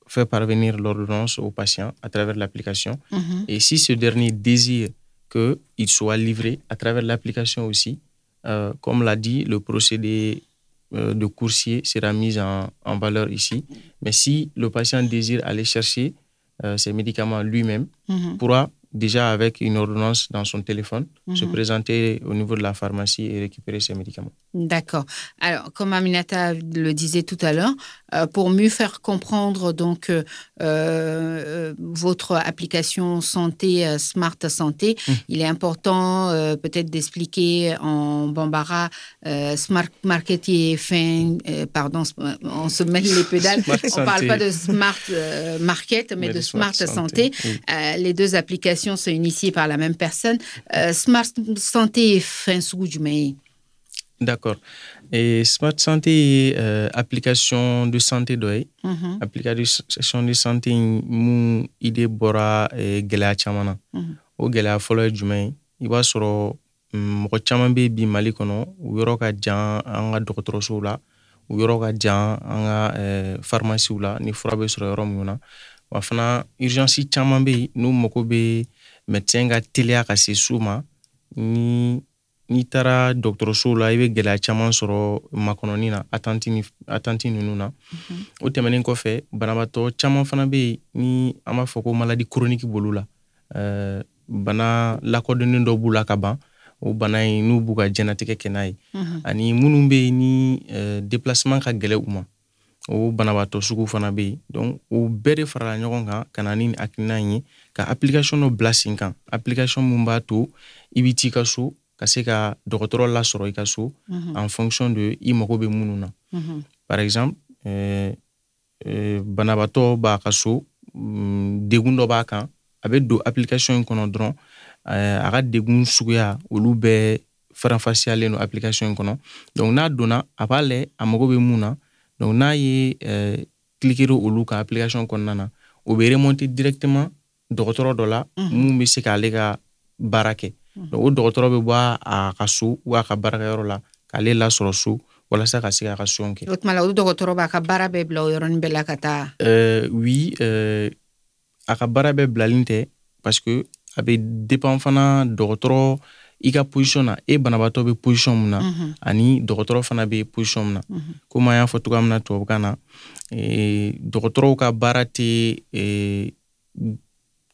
fait parvenir l'ordonnance au patient à travers l'application. Mhm. Et si ce dernier désire qu'il soit livré à travers l'application aussi, comme l'a dit, le procédé de coursier sera mis en, en, valeur ici. Mais si le patient désire aller chercher ses médicaments lui-même, mhm. pourra déjà avec une ordonnance dans son téléphone, se Mhm. présenter au niveau de la pharmacie et récupérer ses médicaments. D'accord. Alors, comme Aminata le disait tout à l'heure, euh, pour mieux faire comprendre donc euh, euh, votre application santé Smart Santé, Mm. il est important peut-être d'expliquer en bambara Smart Market et fin, pardon, on se mêle les pédales. On parle Santé. pas de Smart Market, mais, de Smart, Santé. oui. Les deux applications sont initiées par la même personne. Euh, Smart Santé fin. D'accord. Et Smart Santé euh, application de santé dɔ ye Mhm, application de santé in mun ide bɔra eh, gɛlɛya caman na mhm. o gɛlɛya fɔlɔ ye jumɛn ye i b'a sɔrɔ mm, mɔgɔ caman bɛ bi mali kɔnɔ u yɔrɔ ka jan an ka dɔgɔtɔrɔsow la u yɔrɔ ka jan an ka farimasiw la ni fura bɛ sɔrɔ yɔrɔ minnu na wa fana urgence caman bɛ yen. N'u mago bɛ médecin ka teliya ka se so ma. Ni n'i taara dɔgɔtɔrɔsow la i bɛ gɛlɛya caman sɔrɔ makɔnɔni na attente ni attente ninnu na. O tɛmɛnen kɔfɛ banabaatɔ caman fana bɛ yen. Ni an b'a fɔ ko maladie chronique b'olu la. Bana lakodɔnnen dɔ b'u la ka ban. O bana in n'u b'u ka jɛnatigɛ kɛ n'a ye. Mhm. ani minnu bɛ yen ni déplacement ka gɛlɛn u ma o banabaatɔ sugu fana bɛ yen. Donc o bɛɛ de farala ɲɔgɔn kan ka na ni nin hakilina in ye ka application dɔ bila sen kan. Application mun b'a to i bɛ t'i ka so ka se ka dɔgɔtɔrɔ lasɔrɔ i ka so Mhm. en fonction de i mago bɛ minnu na. Mhm. par exemple euh, euh, banabaatɔ b'a ka so mm, degun dɔ b'a kan. A bɛ don application in kɔnɔ dɔrɔn euh, a ka degun suguya olu bɛɛ faranfasiyalen don application in kɔnɔ. Donc n'a donna a b'a lajɛ a mago bɛ mun na donc n'a ye euh, cliquer olu kan application kɔnɔna na o bɛ remonter directement dɔgɔtɔrɔ dɔ la. Mun bɛ se k'ale ka baara kɛ. Donc o dɔgɔtɔrɔ bɛ bɔ a- ka so ou a ka baarakɛyɔrɔ la k'ale lasɔrɔ so walasa ka se k'a ka sɔn kɛ. O tuma la o dɔgɔtɔrɔ b'a ka baara bɛɛ bila o yɔrɔnin bɛɛ la ka taa? Euh, oui, euh, a ka baara bɛɛ bilalen tɛ parce que a bɛ dépend fana dɔgɔtɔrɔ i ka position na e banabaatɔ bɛ position mun na ani dɔgɔtɔrɔ fana be position mun na. Komi an y'a fɔ tuga min na tubabukan na eh, dɔgɔtɔrɔw ka baara tɛ eh,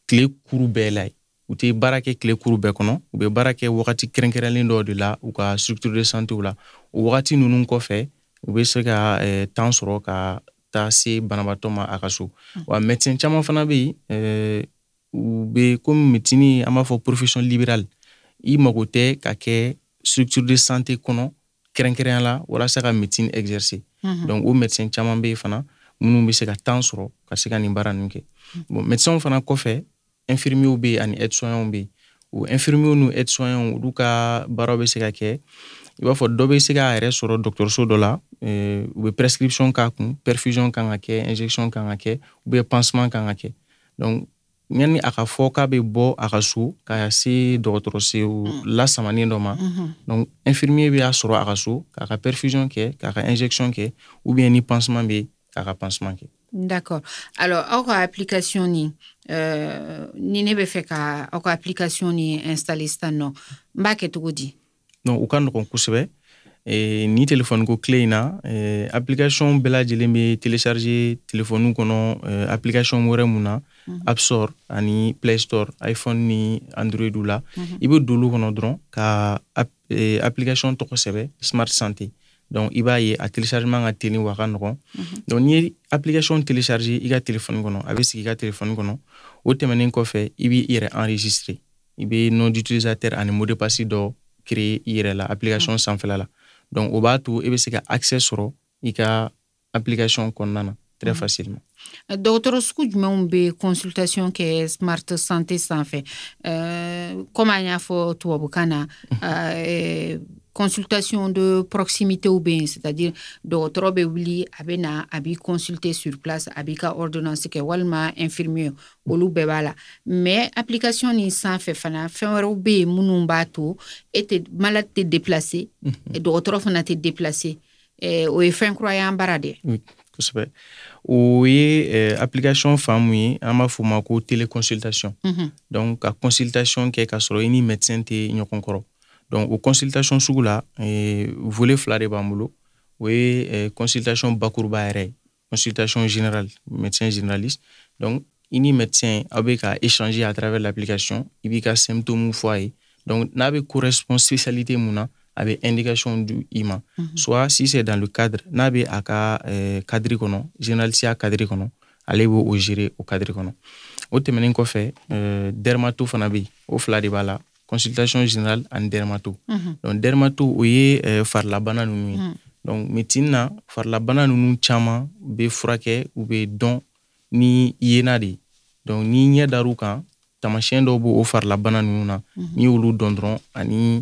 tile kuru bɛɛ la ye. U tɛ baara kɛ tile kuru bɛɛ kɔnɔ. U bɛ baara kɛ wagati kɛrɛnkɛrɛnlen dɔ de la u ka structure de santew la. O wagati nunu kɔfɛ u be se ka eh, temps sɔrɔ ka taa se banabaatɔ ma a ka so. Wa médecin caaman fana be yen u be komi médecine an b'a fɔ profession libérale i mago tɛ ka kɛ structure de santé kɔnɔ kɛrɛnkɛrɛnya la walasa ka médecine exercer. Mhm. donc o médecin caman bɛ yen fana minnu bɛ se ka temps sɔrɔ ka se ka nin baara ninnu kɛ. Bon médecin fana kɔfɛ infirmiers bɛ yen ani aide soignants bɛ yen. O infirmiers ni aide soignants olu ka baaraw bɛ se ka kɛ. I b'a fɔ dɔ bɛ se k'a yɛrɛ sɔrɔ dɔgɔtɔrɔso dɔ la eh, u bɛ prescription k'a kun perfusion kan ka kɛ injection kan ka kɛ pansement kan ka kɛ. Donc yanni a ka fɔ k'a bɛ bɔ a ka so ka se dɔgɔtɔrɔso lasamanen dɔ ma. Mhm. donc infirmier bɛ a sɔrɔ a ka so k'a ka perfusion kɛ k'a ka injection kɛ ou bien ni pansement bɛ k'a ka pansement kɛ. D'accord. Alors aw ka application ni euh, ni ne bɛ fɛ ka aw ka application ni installer sisan nɔ n b'a kɛ cogo di? Donc u ka nɔgɔn kosɛbɛ. Eh, ni telefɔni ko tile in na eh, application bɛɛ lajɛlen bɛ télécharger telefɔniw kɔnɔ eh, application wɛrɛ mun na app store ani play store iphone ni android la i bɛ don olu kɔnɔ dɔrɔn ka app, eh, application tɔgɔ sɛbɛ smart santé. Donc i b'a ye a téléchargement ka teli wa a ka nɔgɔn donc n'i ye application télécharger i ka telefɔni kɔnɔ a bɛ sigi i ka telefɔni kɔnɔ o tɛmɛnen kɔfɛ i b'i yɛrɛ enregistrer i bɛ nom d'utilisateur ani mot de passe dɔ créer i yɛrɛ la application sanfɛla la donc o b'a to i bɛ se ka accès sɔrɔ i ka application kɔnɔna na très facilement dɔgɔtɔrɔ sugu jumɛnw bɛ consultation kɛ smart santé sanfɛ. Euh, comme an y'a fɔ tubabukan na euh, consultation de proximité bɛ yen c'est à dire dɔgɔtɔrɔ bɛ wuli a bɛ na a b'i consulter sur place a b'i ka ordonnance kɛ walima infirmier olu bɛɛ b'a la. Mais application nin sanfɛ fana fɛn wɛrɛw bɛ yen minnu b'a to e tɛ malade tɛ déplacer dɔgɔtɔrɔ fana tɛ déplacer. Eh, o ye fɛn kura y'an bara oui kosɛbɛ o ye eh, application fan mun ye an b'a ma ko téléconsultation. Mhm. donc ka consultation kɛ k'a sɔrɔ i ni médecin tɛ ɲɔgɔn kɔrɔ donc o consultation sugu la volet fila de b'an bolo o ye consultation bakuruba yɛrɛ ye consultation générale médecin généraliste. Donc i ni médecin aw bɛ ka échanger à travers l'application i b'i ka symptômes fɔ a ye donc n'a bɛ correspond spécialité mun na a bɛ indication du i ma soit si c'est dans le cadre n'a bɛ a ka euh, cadre kɔnɔ généralisiya cadre kɔnɔ ale b'o o gérer o cadre kɔnɔ o tɛmɛnen kɔfɛ euh, dermato fana bɛ yen. O fila de b'a la consultation générale ani dermato. Donc dermato o ye euh, farilabana ninnu ye. Donc médecine na farilabana ninnu caman bɛ furakɛ u bɛ dɔn ni yena de donc ni ɲɛ dar'u kan tamasiyɛn dɔw b'o farilabana ninnu na. N'i y'olu dɔn dɔrɔn ani euh,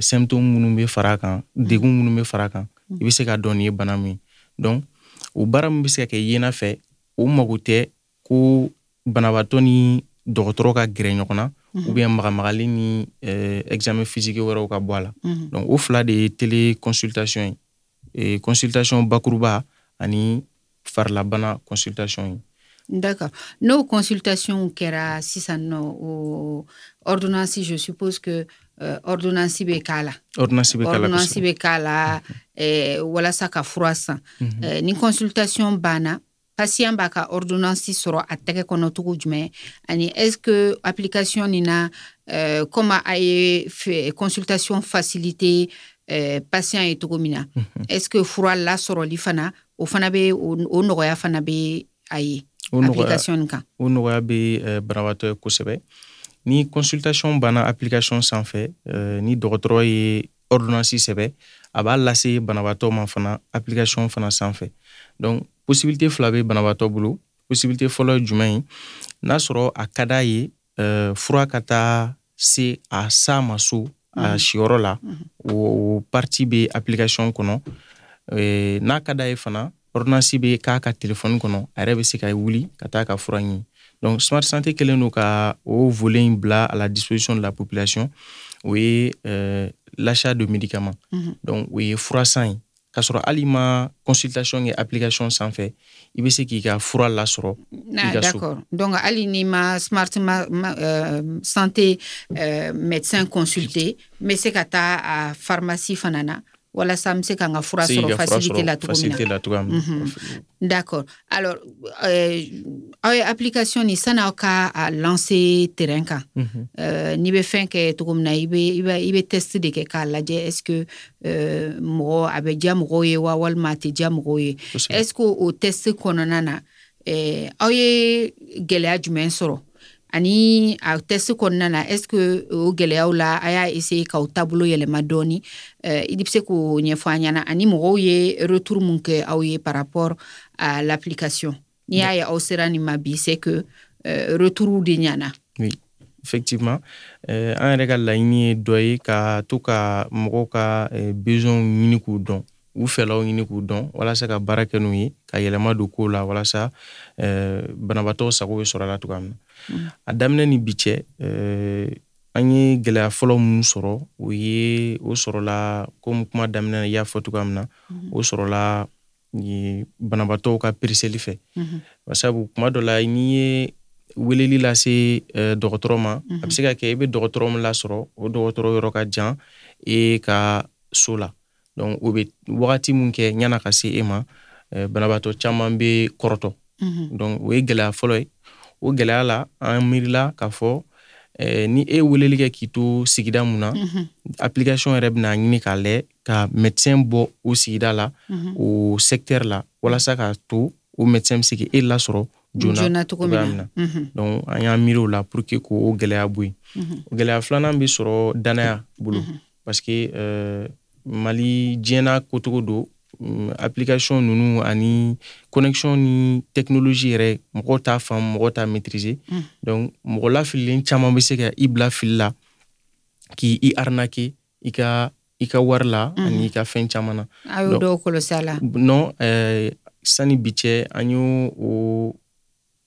symptômes minnu bɛ fara a kan degun minnu bɛ fara a kan i bɛ se ka dɔn nin ye bana min ye. O baara min bɛ se ka kɛ yena fɛ o mago tɛ ko banabaatɔ ni dɔgɔtɔrɔ ka gɛrɛ ɲɔgɔn na ou bien magamagali ni euh, examen physique wɛrɛw ka bɔ a la. Donc o fila de ye télé consultation ye consultation bakuruba ani farilabana consultation ye. D'accord. Nos consultations kɛra sisan nɔ o ordonnance je suppose que euh, be bɛ k'a la ordonnance bɛ k'a la ordonnance bɛ k'a la eh, walasa ka fura san eh, ni consultation banna patient b'a ka ordonansi sɔrɔ a tɛgɛ kɔnɔ cogo jumɛn. Ani est ce que application nin na comme a ye consultation facilité euh, patient ye cogo min na est ce que fura lasɔrɔli fana o fana bɛ o nɔgɔya fana bɛ a ye application nin kan o nɔgɔya bɛ euh, banabaatɔ ye kosɛbɛ ni consultation banna application sanfɛ euh, ni dɔgɔtɔrɔ ye ordonnance sɛbɛ a b'a lase banabaatɔ ma fana application fana sanfɛ. Donc possibilité fila bɛ banabaatɔ bolo possibilité fɔlɔ ye jumɛn ye? N'a sɔrɔ a ka d'a ye euh, fura ka taa se a s'a ma so a siyɔrɔ la o, o parti bɛ application kɔnɔ. N'a ka d'a ye fana ordonnance bɛ k'a ka telefɔni kɔnɔ a yɛrɛ bɛ se ka wuli ka taa ka fura ɲini donc smart santé kɛlen don ka o volet in bila à la disposition de la population o ye euh, l'achat de médicaments donc o ye furasan ye k'a sɔrɔ hali ma consultation kɛ application sanfɛ i bɛ se k'i ka fura lasɔrɔ Ah, i ka so d'accord. Donc, Ali Nima Smart ma, ma- euh, Santé euh, médecin consulté, mais c'est qu'à ta à pharmacie fanana. Voilà, ça me c'est qu'à fura Se i sur ka fura facilité sɔrɔ la tour facilité la cogoya min na D'accord. Alors, euh, aw ye application ni ka a lancer terrain kan euh, n'i bɛ fɛn kɛ cogo min na i bɛ i bɛ i bɛ test de kɛ k'a lajɛ est ce que euh, mɔgɔ a bɛ diya mɔgɔw ye wa walima a tɛ diya mɔgɔw ye. Kosɛbɛ. est ce que o test kɔnɔna na eh, aw ye gɛlɛya jumɛn sɔrɔ? Ani a test kɔnɔna na est ce que o gɛlɛyaw la a y'a essayer k'aw taabolo yɛlɛma dɔɔni? Euh, i bɛ se k'o ɲɛfɔ an ɲɛna. Ani mɔgɔw ye retour mun kɛ aw ye par rapport à l'application. N'i y'a ye aw sera nin ma bi c'est que euh, retour de ɲana. Oui effectivement. Euh, an yɛrɛ ka laɲini ye dɔ ye ka to ka mɔgɔw ka euh, besoin ɲini k'u dɔn. U fɛlaw ɲini k'u dɔn walasa ka baara kɛ n'u ye ka yɛlɛma don kow la walasa euh, banabaatɔw sago bɛ sɔrɔ a la cogoya min na a daminɛ ni bi cɛ euh, an ye gɛlɛya fɔlɔ mun sɔrɔ o ye o sɔrɔla komi kuma daminɛ na i y'a fɔ cogoya min na o sɔrɔla banabatɔw banabaatɔw ka pereseli fɛ. Basabu kuma dɔ la n'i ye weleli lase dɔgɔtɔrɔ ma a bɛ se ka kɛ i bɛ dɔgɔtɔrɔ min lasɔrɔ o dɔgɔtɔrɔ yɔrɔ ka jan e ka so la. Donc o bɛ wagati min kɛ ɲana ka se e ma banabaatɔ caman bɛ kɔrɔtɔ. Donc o ye gɛlɛya fɔlɔ ye o gɛlɛya la an miirila k'a fɔ eh, ni e weleli kɛ k'i to sigida mun na application yɛrɛ bɛna ɲini k'a lajɛ ka médecin bɔ o sigida la o secteur la walasa k'a to o médecin bɛ se k'e lasɔrɔ joona joona cogo cogoya min na. Na donc an y'an miiri o la pour que k'o gɛlɛya bɔ yen. Gɛlɛya filanan bɛ sɔrɔ danaya bolo parce que euh, mali diɲɛna kotogo don mm, application ninnu ani connexion ni technologie yɛrɛ mɔgɔw t'a faamu mɔgɔw t'a maîtriser donc mɔgɔ lafililen caman bɛ se ka i bila fili la k'i i arnaquer i ka i ka wari la ani i ka fɛn caman na. A y'o dɔw kɔlɔsi a la. non euh, sani bi cɛ an y'o o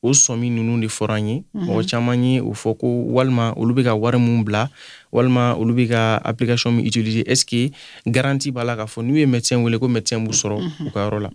o sɔmi ninnu de fɔra ye. Mɔgɔ caman ye o fɔ ko walima olu bɛ ka wari mun bila walima olu bɛ ka application min utiliser est ce que garantie b'a la k'a fɔ n'u ye médecin wele ko médecin b'u sɔrɔ u ka yɔrɔ la.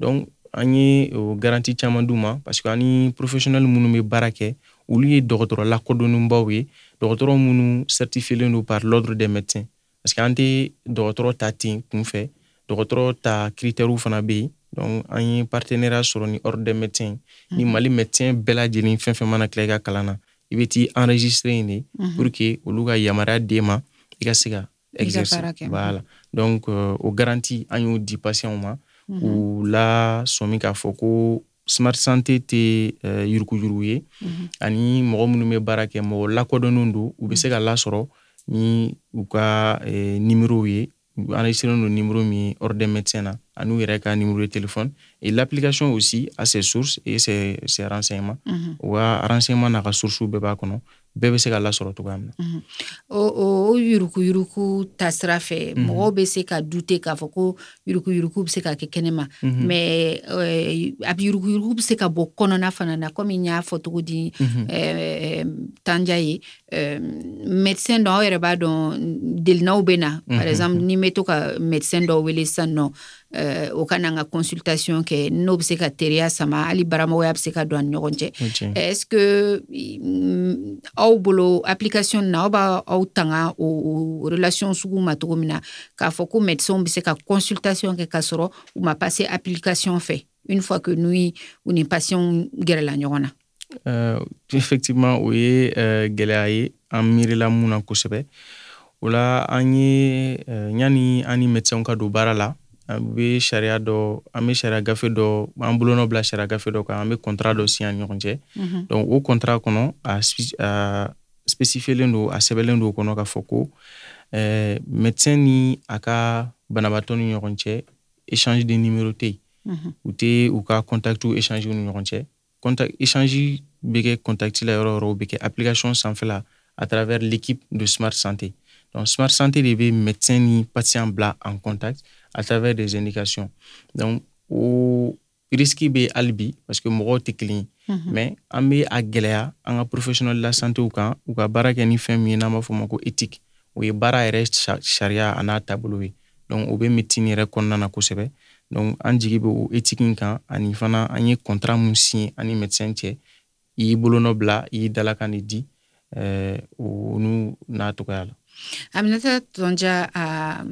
Donc an ye o garantie caman d'u ma parce que ani professionnel minnu bɛ baara kɛ olu ye dɔgɔtɔrɔ lakodɔnnenbaw ye. Dɔgɔtɔrɔ minnu certifielen don par l'ordre des médecins. Parce que an tɛ dɔgɔtɔrɔ ta ten kunfɛ dɔgɔtɔrɔ ta critères fana bɛ yen an ye partenariat sɔrɔ ni ordre des médecins. Ni mali médecin bɛɛ lajɛlen fɛn fɛn mana tila i ka kalan na. I bɛ t'i enregistré yen de pour que olu ka yamaruya d'e ma i ka se ka exercer. voilà. Donc euh, o garanti an y'o di patient ma. U la sɔmi k'a fɔ ko smart santé tɛ uh, yuruguyurugu ye. Ani mɔgɔ minnu bɛ baara kɛ mɔgɔ lakodɔnnen don u bɛ se ka lasɔrɔ ni u ka eh, ye enregistré nos numéros mis hors des médecins là, à nous un numéro de téléphone. Et l'application aussi a ses sources et ses, ses renseignements. Mm -hmm. Ou a renseignement na source ou beba kono. Bɛɛ bɛ se ka lasɔrɔ cogoya min na. O yuruku yuruku tasira fɛ mɔgɔw bɛ se ka dute k'a fɔ ko yuruku yuruku bɛ se ka kɛ kɛnɛma. Mɛ a bɛ yuruku yuruku bɛ se ka bɔ kɔnɔna fana na komi n y'a fɔ cogo di tanja ye médecin dɔ aw yɛrɛ b'a dɔn delinaw bɛ na. Par exemple ni n bɛ to ka médecin dɔw wele sisan nɔ o ka na ka consultation kɛ n'o bɛ se ka teriya sama hali baramɔgɔya bɛ se ka don a ni ɲɔgɔn cɛ. Est ce que aw bolo application na aw b'a aw tanga o, o relation sugu ma cogo min na k'a fɔ ko médecin bɛ se ka consultation kɛ k'a sɔrɔ u ma passer application fɛ une fois que nous u ni patient gɛrɛla ɲɔgɔn na. Uh, effectivement o ye uh, gɛlɛya ye an miirila mun na kosɛbɛ. O la an ye uh, yanni an ni ka don baara la an bɛ sariya dɔ an bɛ sariya gafe dɔ an bolonɔ bila sariya gafe dɔ kan an bɛ contrat dɔ si an ni ɲɔgɔn cɛ. Donc o contrat kɔnɔ a, spécifielen don a sɛbɛnlen don o kɔnɔ k'a fɔ ko médecin ni a ka banabaatɔ ni ɲɔgɔn cɛ échange de numéro tɛ yen. U tɛ u ka contactu échange ni ɲɔgɔn cɛ. Contact échange bɛ kɛ contact la yɔrɔ yɔrɔ bɛ kɛ application sanfɛla à travers l'équipe de Smart Santé. Donc Smart Santé de bɛ médecin ni patient bila en contact à travers des indications. Donc o risque bɛ hali bi parce que mɔgɔw tɛ kelen ye mais an bɛ a gɛlɛya an ka professionnel de la santé kan u ka baara kɛ ni fɛn min ye n'an b'a fɔ o ma ko éthique o ye baara yɛrɛ sariya a n'a taabolo ye donc o bɛ médecine yɛrɛ kɔnɔna na kosɛbɛ donc an jigi bɛ o éthique kan ani fana an ye contrat mun signé ani médecin cɛ i y'i bolonɔ bila i y'i dalakan de di o n'u n'a la Aminata Tonja, à,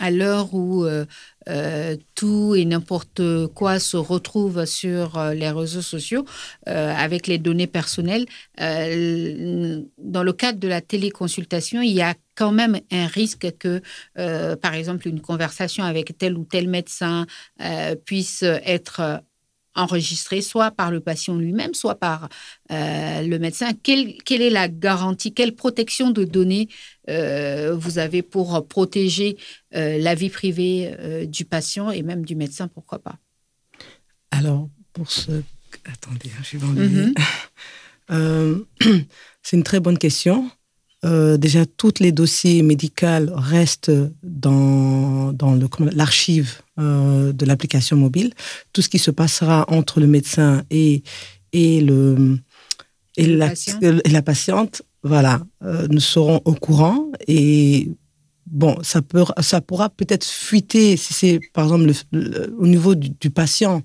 à l'heure où euh, euh, tout et n'importe quoi se retrouve sur euh, les réseaux sociaux avec les données personnelles, dans le cadre de la téléconsultation, il y a quand même un risque que, par exemple, une conversation avec tel ou tel médecin puisse être enregistré soit par le patient lui-même, soit par euh, le médecin. Quelle, quelle, est la garantie, quelle protection de données euh, vous avez pour protéger euh, la vie privée du patient et même du médecin, pourquoi pas? Alors, pour ce... Attendez, je suis dans le... Mm -hmm. C'est une très bonne question. Euh, déjà, tous les dossiers médicaux restent dans, dans l'archive euh, de l'application mobile. Tout ce qui se passera entre le médecin et, et, le, et, le la, patient. et la, patiente, voilà, euh, nous serons au courant et bon, ça, peut, ça pourra peut-être fuiter si c'est, par exemple, le, le, au niveau du, du patient,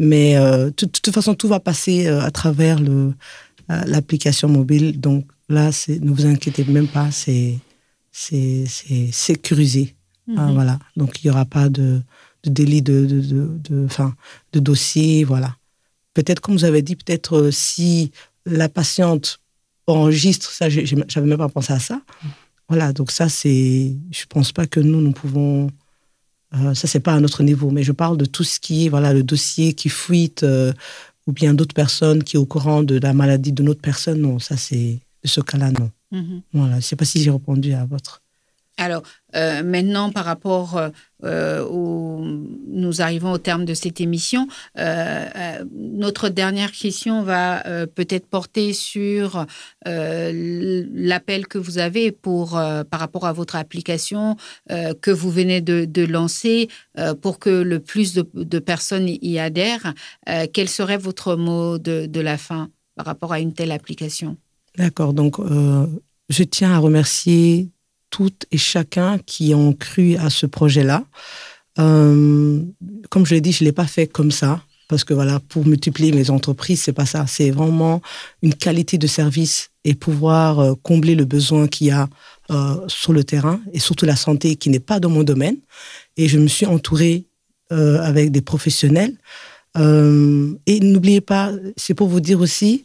mais de toute façon, tout va passer à travers l'application mobile. Donc, là, ne vous inquiétez même pas, c'est sécurisé. Mm -hmm. ah, voilà. Donc, il n'y aura pas de, de délit de, de, de, de, fin, de dossier. Voilà. Peut-être, comme vous avez dit, peut-être euh, si la patiente enregistre, ça, j'avais même pas pensé à ça. Voilà, donc ça, c'est. Je pense pas que nous, nous pouvons. Euh, ça, c'est pas à notre niveau, mais je parle de tout ce qui est, voilà, le dossier qui fuite, euh, ou bien d'autres personnes qui est au courant de la maladie de notre personne. Non, ça, c'est de ce cas-là, non. Mm -hmm. Voilà, je ne sais pas si j'ai répondu à votre. Alors, euh, maintenant, par rapport euh, au, nous arrivons au terme de cette émission, euh, notre dernière question va peut-être porter sur l'appel que vous avez pour, par rapport à votre application que vous venez de, de lancer pour que le plus de, de personnes y adhèrent. quel serait votre mot de, de, la fin par rapport à une telle application? D'accord, donc je tiens à remercier toutes et chacun qui ont cru à ce projet-là. Euh, comme je l'ai dit, je ne l'ai pas fait comme ça, parce que voilà, pour multiplier mes entreprises, c'est pas ça. C'est vraiment une qualité de service et pouvoir euh, combler le besoin qu'il y a euh, sur le terrain et surtout la santé qui n'est pas dans mon domaine. Et je me suis entourée avec des professionnels. et n'oubliez pas, c'est pour vous dire aussi,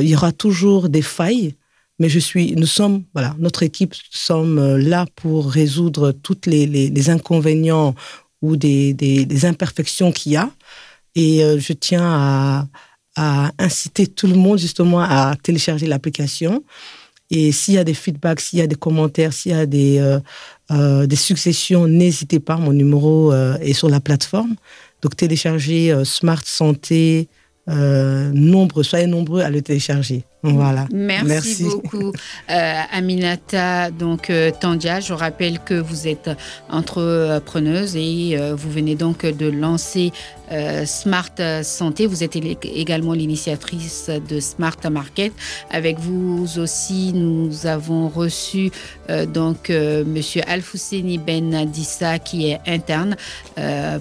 il y aura toujours des failles mais je suis, nous sommes, voilà, notre équipe sommes euh, là pour résoudre toutes les, les, inconvénients ou des, des, imperfections qu'il y a. Et euh, je tiens à, à, inciter tout le monde justement à télécharger l'application. Et s'il y a des feedbacks, s'il y a des commentaires, s'il y a des, euh, des successions, n'hésitez pas, mon numéro est sur la plateforme. Donc téléchargez Smart Santé, nombreux, soyez nombreux à le télécharger. Voilà. Merci, beaucoup, euh, Aminata donc euh, Tandia. Je rappelle que vous êtes entrepreneuse et euh, vous venez donc de lancer Smart Santé. Vous êtes également l'initiatrice de Smart Market. Avec vous aussi, nous avons reçu donc Monsieur Alfouseni Ben Dissa qui est interne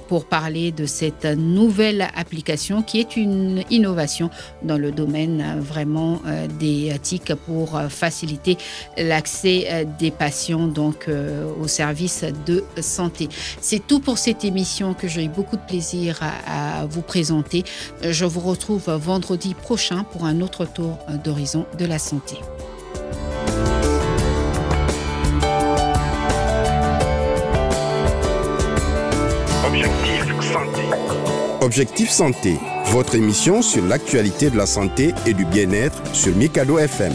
pour parler de cette nouvelle application qui est une innovation dans le domaine vraiment des TIC pour euh, faciliter l'accès euh, des patients donc aux services de santé. C'est tout pour cette émission que j'ai eu beaucoup de plaisir à, vous présenter. Je vous retrouve vendredi prochain pour un autre tour d'horizon de la santé. Objectif santé votre émission sur l'actualité de la santé et du bien-être sur Mikado FM.